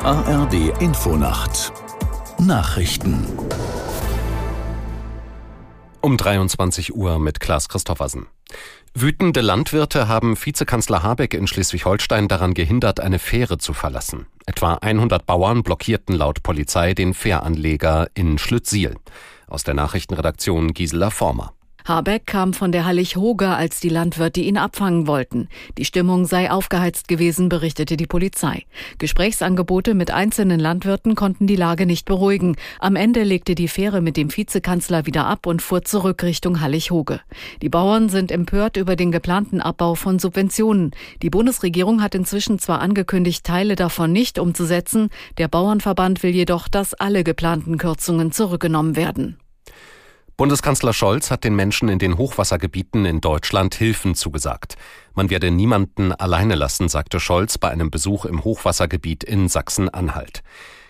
ARD Infonacht Nachrichten um 23 Uhr mit Klaas Christoffersen. Wütende Landwirte haben Vizekanzler Habeck in Schleswig-Holstein daran gehindert, eine Fähre zu verlassen. Etwa 100 Bauern blockierten laut Polizei den Fähranleger in Schlüttsiel. Aus der Nachrichtenredaktion Gisela Former. Habeck kam von der Hallig-Hoge, als die Landwirte ihn abfangen wollten. Die Stimmung sei aufgeheizt gewesen, berichtete die Polizei. Gesprächsangebote mit einzelnen Landwirten konnten die Lage nicht beruhigen. Am Ende legte die Fähre mit dem Vizekanzler wieder ab und fuhr zurück Richtung Hallig-Hoge. Die Bauern sind empört über den geplanten Abbau von Subventionen. Die Bundesregierung hat inzwischen zwar angekündigt, Teile davon nicht umzusetzen, der Bauernverband will jedoch, dass alle geplanten Kürzungen zurückgenommen werden. Bundeskanzler Scholz hat den Menschen in den Hochwassergebieten in Deutschland Hilfen zugesagt. Man werde niemanden alleine lassen, sagte Scholz bei einem Besuch im Hochwassergebiet in Sachsen-Anhalt.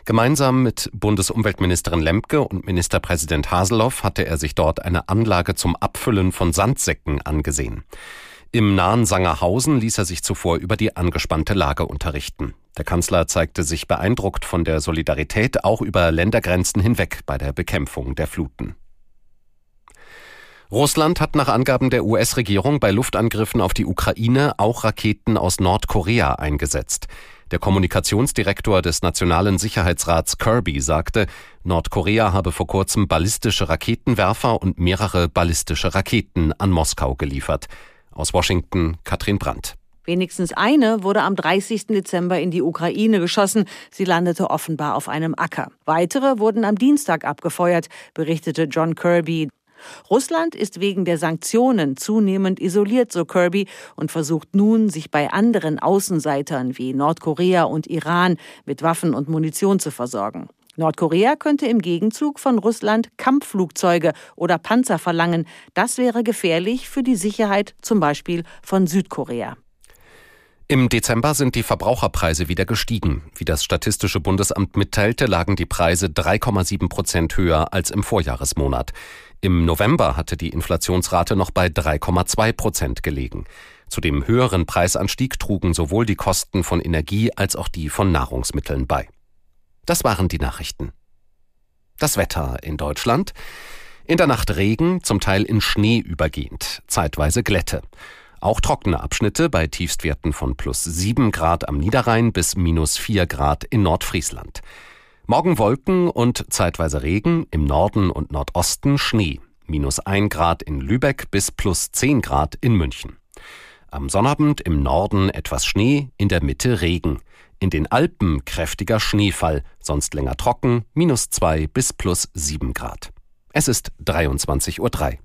Gemeinsam mit Bundesumweltministerin Lemke und Ministerpräsident Haseloff hatte er sich dort eine Anlage zum Abfüllen von Sandsäcken angesehen. Im nahen Sangerhausen ließ er sich zuvor über die angespannte Lage unterrichten. Der Kanzler zeigte sich beeindruckt von der Solidarität auch über Ländergrenzen hinweg bei der Bekämpfung der Fluten. Russland hat nach Angaben der US-Regierung bei Luftangriffen auf die Ukraine auch Raketen aus Nordkorea eingesetzt. Der Kommunikationsdirektor des Nationalen Sicherheitsrats Kirby sagte, Nordkorea habe vor kurzem ballistische Raketenwerfer und mehrere ballistische Raketen an Moskau geliefert. Aus Washington Katrin Brandt. Wenigstens eine wurde am 30. Dezember in die Ukraine geschossen. Sie landete offenbar auf einem Acker. Weitere wurden am Dienstag abgefeuert, berichtete John Kirby. Russland ist wegen der Sanktionen zunehmend isoliert, so Kirby, und versucht nun, sich bei anderen Außenseitern wie Nordkorea und Iran mit Waffen und Munition zu versorgen. Nordkorea könnte im Gegenzug von Russland Kampfflugzeuge oder Panzer verlangen. Das wäre gefährlich für die Sicherheit zum Beispiel von Südkorea. Im Dezember sind die Verbraucherpreise wieder gestiegen. Wie das Statistische Bundesamt mitteilte, lagen die Preise 3,7 Prozent höher als im Vorjahresmonat. Im November hatte die Inflationsrate noch bei 3,2 Prozent gelegen. Zu dem höheren Preisanstieg trugen sowohl die Kosten von Energie als auch die von Nahrungsmitteln bei. Das waren die Nachrichten. Das Wetter in Deutschland. In der Nacht Regen, zum Teil in Schnee übergehend, zeitweise Glätte. Auch trockene Abschnitte bei Tiefstwerten von plus 7 Grad am Niederrhein bis minus 4 Grad in Nordfriesland. Morgen Wolken und zeitweise Regen, im Norden und Nordosten Schnee. Minus 1 Grad in Lübeck bis plus 10 Grad in München. Am Sonnabend im Norden etwas Schnee, in der Mitte Regen. In den Alpen kräftiger Schneefall, sonst länger trocken, minus 2 bis plus 7 Grad. Es ist 23.03 Uhr.